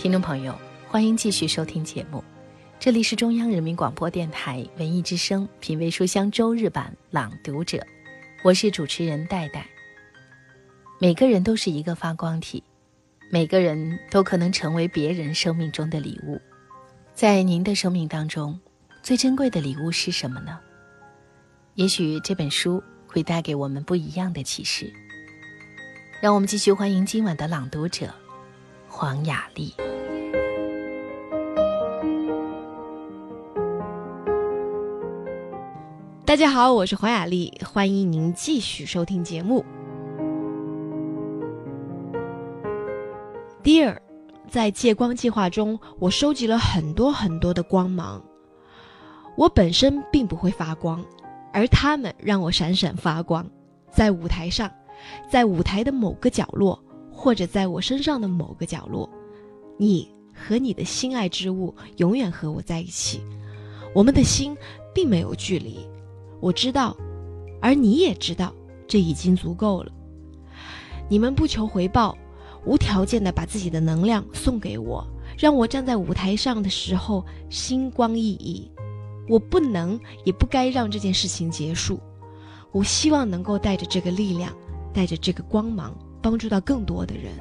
听众朋友，欢迎继续收听节目，这里是中央人民广播电台文艺之声品味书香周日版朗读者，我是主持人戴戴。每个人都是一个发光体，每个人都可能成为别人生命中的礼物。在您的生命当中，最珍贵的礼物是什么呢？也许这本书会带给我们不一样的启示。让我们继续欢迎今晚的朗读者黄雅莉。大家好，我是黄雅莉，欢迎您继续收听节目。Dear，在借光计划中，我收集了很多很多的光芒。我本身并不会发光，而他们让我闪闪发光。在舞台上，在舞台的某个角落，或者在我身上的某个角落，你和你的心爱之物永远和我在一起。我们的心并没有距离。我知道，而你也知道，这已经足够了。你们不求回报，无条件的把自己的能量送给我，让我站在舞台上的时候星光熠熠。我不能，也不该让这件事情结束。我希望能够带着这个力量，带着这个光芒，帮助到更多的人，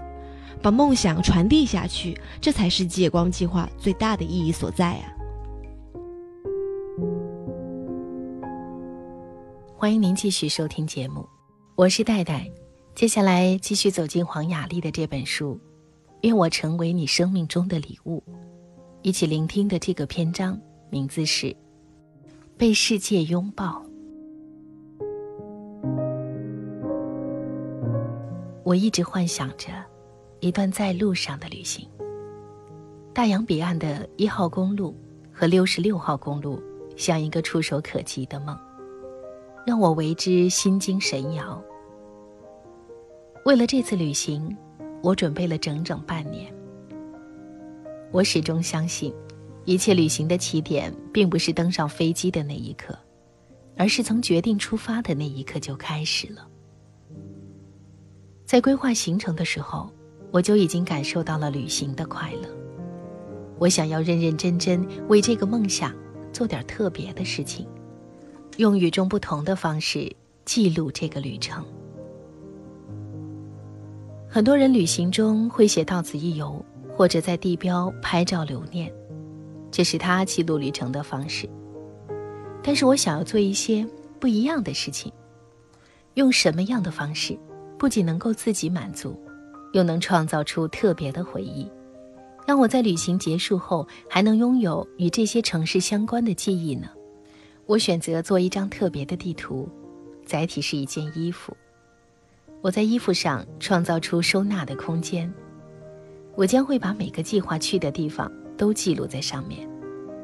把梦想传递下去。这才是借光计划最大的意义所在啊！欢迎您继续收听节目，我是戴戴。接下来继续走进黄雅莉的这本书，《愿我成为你生命中的礼物》。一起聆听的这个篇章名字是《被世界拥抱》。我一直幻想着一段在路上的旅行。大洋彼岸的一号公路和六十六号公路，像一个触手可及的梦。让我为之心惊神摇。为了这次旅行，我准备了整整半年。我始终相信，一切旅行的起点并不是登上飞机的那一刻，而是从决定出发的那一刻就开始了。在规划行程的时候，我就已经感受到了旅行的快乐。我想要认认真真为这个梦想做点特别的事情。用与众不同的方式记录这个旅程。很多人旅行中会写到此一游，或者在地标拍照留念，这是他记录旅程的方式。但是我想要做一些不一样的事情，用什么样的方式，不仅能够自己满足，又能创造出特别的回忆，让我在旅行结束后还能拥有与这些城市相关的记忆呢？我选择做一张特别的地图，载体是一件衣服。我在衣服上创造出收纳的空间。我将会把每个计划去的地方都记录在上面，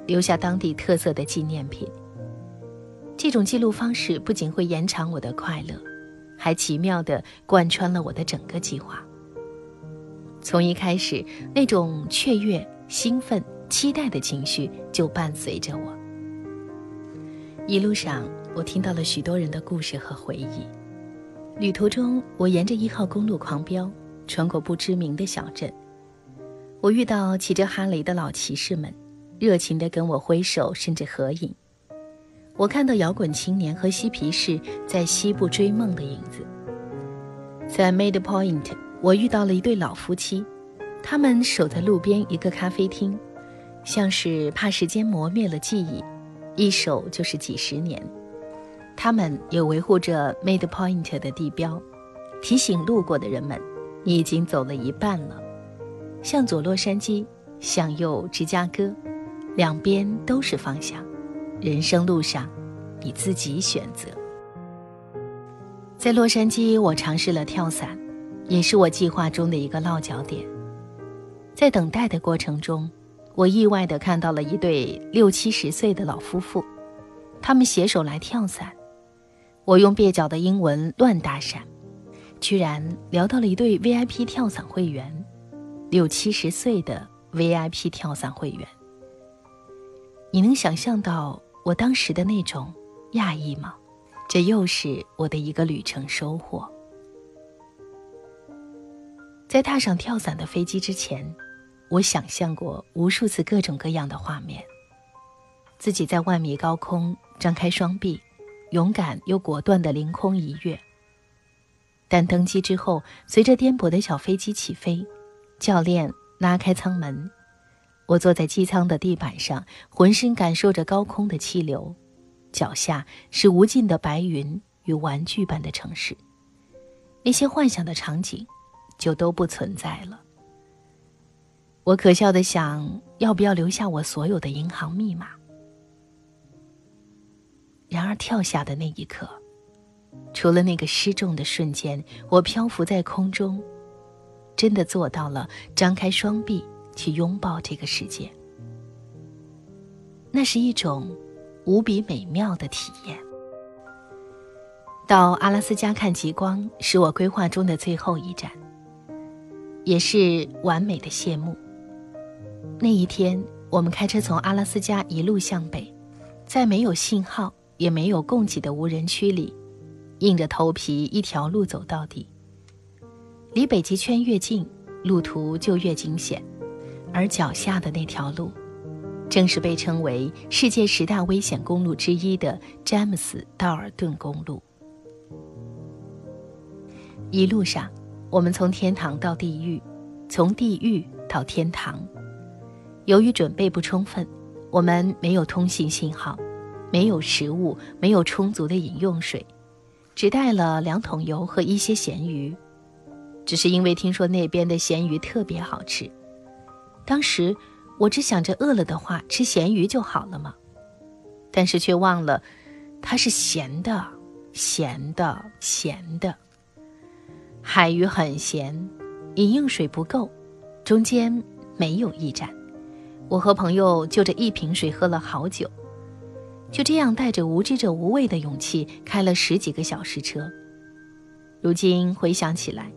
留下当地特色的纪念品。这种记录方式不仅会延长我的快乐，还奇妙地贯穿了我的整个计划。从一开始，那种雀跃、兴奋、期待的情绪就伴随着我。一路上，我听到了许多人的故事和回忆。旅途中，我沿着一号公路狂飙，穿过不知名的小镇。我遇到骑着哈雷的老骑士们，热情地跟我挥手，甚至合影。我看到摇滚青年和嬉皮士在西部追梦的影子。在 Made Point，我遇到了一对老夫妻，他们守在路边一个咖啡厅，像是怕时间磨灭了记忆。一守就是几十年，他们也维护着 Made Point 的地标，提醒路过的人们，你已经走了一半了。向左洛杉矶，向右芝加哥，两边都是方向。人生路上，你自己选择。在洛杉矶，我尝试了跳伞，也是我计划中的一个落脚点。在等待的过程中。我意外地看到了一对六七十岁的老夫妇，他们携手来跳伞。我用蹩脚的英文乱搭讪，居然聊到了一对 VIP 跳伞会员，六七十岁的 VIP 跳伞会员。你能想象到我当时的那种讶异吗？这又是我的一个旅程收获。在踏上跳伞的飞机之前。我想象过无数次各种各样的画面：自己在万米高空张开双臂，勇敢又果断地凌空一跃。但登机之后，随着颠簸的小飞机起飞，教练拉开舱门，我坐在机舱的地板上，浑身感受着高空的气流，脚下是无尽的白云与玩具般的城市。那些幻想的场景，就都不存在了。我可笑的想，要不要留下我所有的银行密码？然而跳下的那一刻，除了那个失重的瞬间，我漂浮在空中，真的做到了张开双臂去拥抱这个世界。那是一种无比美妙的体验。到阿拉斯加看极光是我规划中的最后一站，也是完美的谢幕。那一天，我们开车从阿拉斯加一路向北，在没有信号也没有供给的无人区里，硬着头皮一条路走到底。离北极圈越近，路途就越惊险，而脚下的那条路，正是被称为世界十大危险公路之一的詹姆斯道尔顿公路。一路上，我们从天堂到地狱，从地狱到天堂。由于准备不充分，我们没有通信信号，没有食物，没有充足的饮用水，只带了两桶油和一些咸鱼。只是因为听说那边的咸鱼特别好吃，当时我只想着饿了的话吃咸鱼就好了嘛，但是却忘了，它是咸的，咸的，咸的。海鱼很咸，饮用水不够，中间没有驿站。我和朋友就着一瓶水喝了好久，就这样带着无知者无畏的勇气开了十几个小时车。如今回想起来，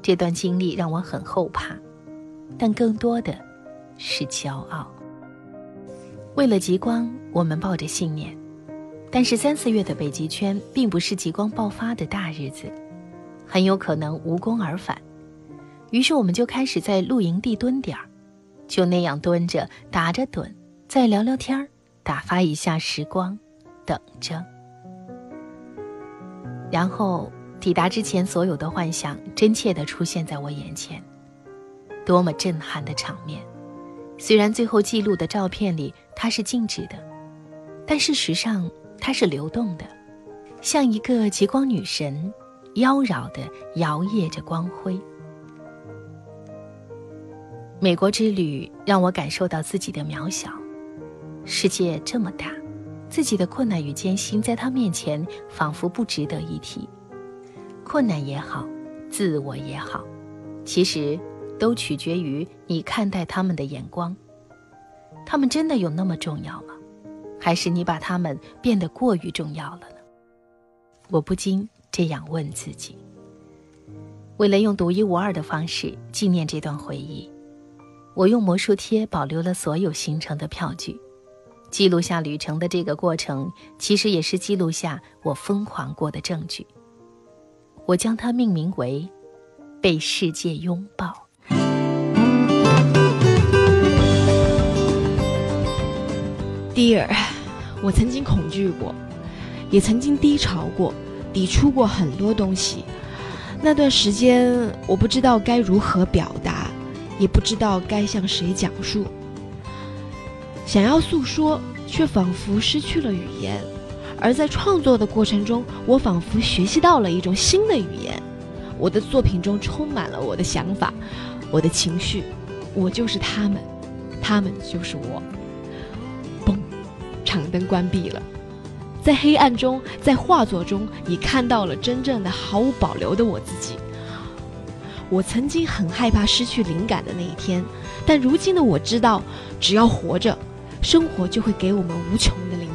这段经历让我很后怕，但更多的是骄傲。为了极光，我们抱着信念，但是三四月的北极圈并不是极光爆发的大日子，很有可能无功而返。于是我们就开始在露营地蹲点儿。就那样蹲着，打着盹，再聊聊天儿，打发一下时光，等着。然后抵达之前，所有的幻想真切地出现在我眼前，多么震撼的场面！虽然最后记录的照片里它是静止的，但事实上它是流动的，像一个极光女神，妖娆地摇曳着光辉。美国之旅让我感受到自己的渺小，世界这么大，自己的困难与艰辛在他面前仿佛不值得一提。困难也好，自我也好，其实都取决于你看待他们的眼光。他们真的有那么重要吗？还是你把他们变得过于重要了呢？我不禁这样问自己。为了用独一无二的方式纪念这段回忆。我用魔术贴保留了所有行程的票据，记录下旅程的这个过程，其实也是记录下我疯狂过的证据。我将它命名为“被世界拥抱”。Dear，我曾经恐惧过，也曾经低潮过，抵触过很多东西。那段时间，我不知道该如何表达。也不知道该向谁讲述，想要诉说，却仿佛失去了语言；而在创作的过程中，我仿佛学习到了一种新的语言。我的作品中充满了我的想法，我的情绪，我就是他们，他们就是我。嘣，场灯关闭了，在黑暗中，在画作中，你看到了真正的毫无保留的我自己。我曾经很害怕失去灵感的那一天，但如今的我知道，只要活着，生活就会给我们无穷的灵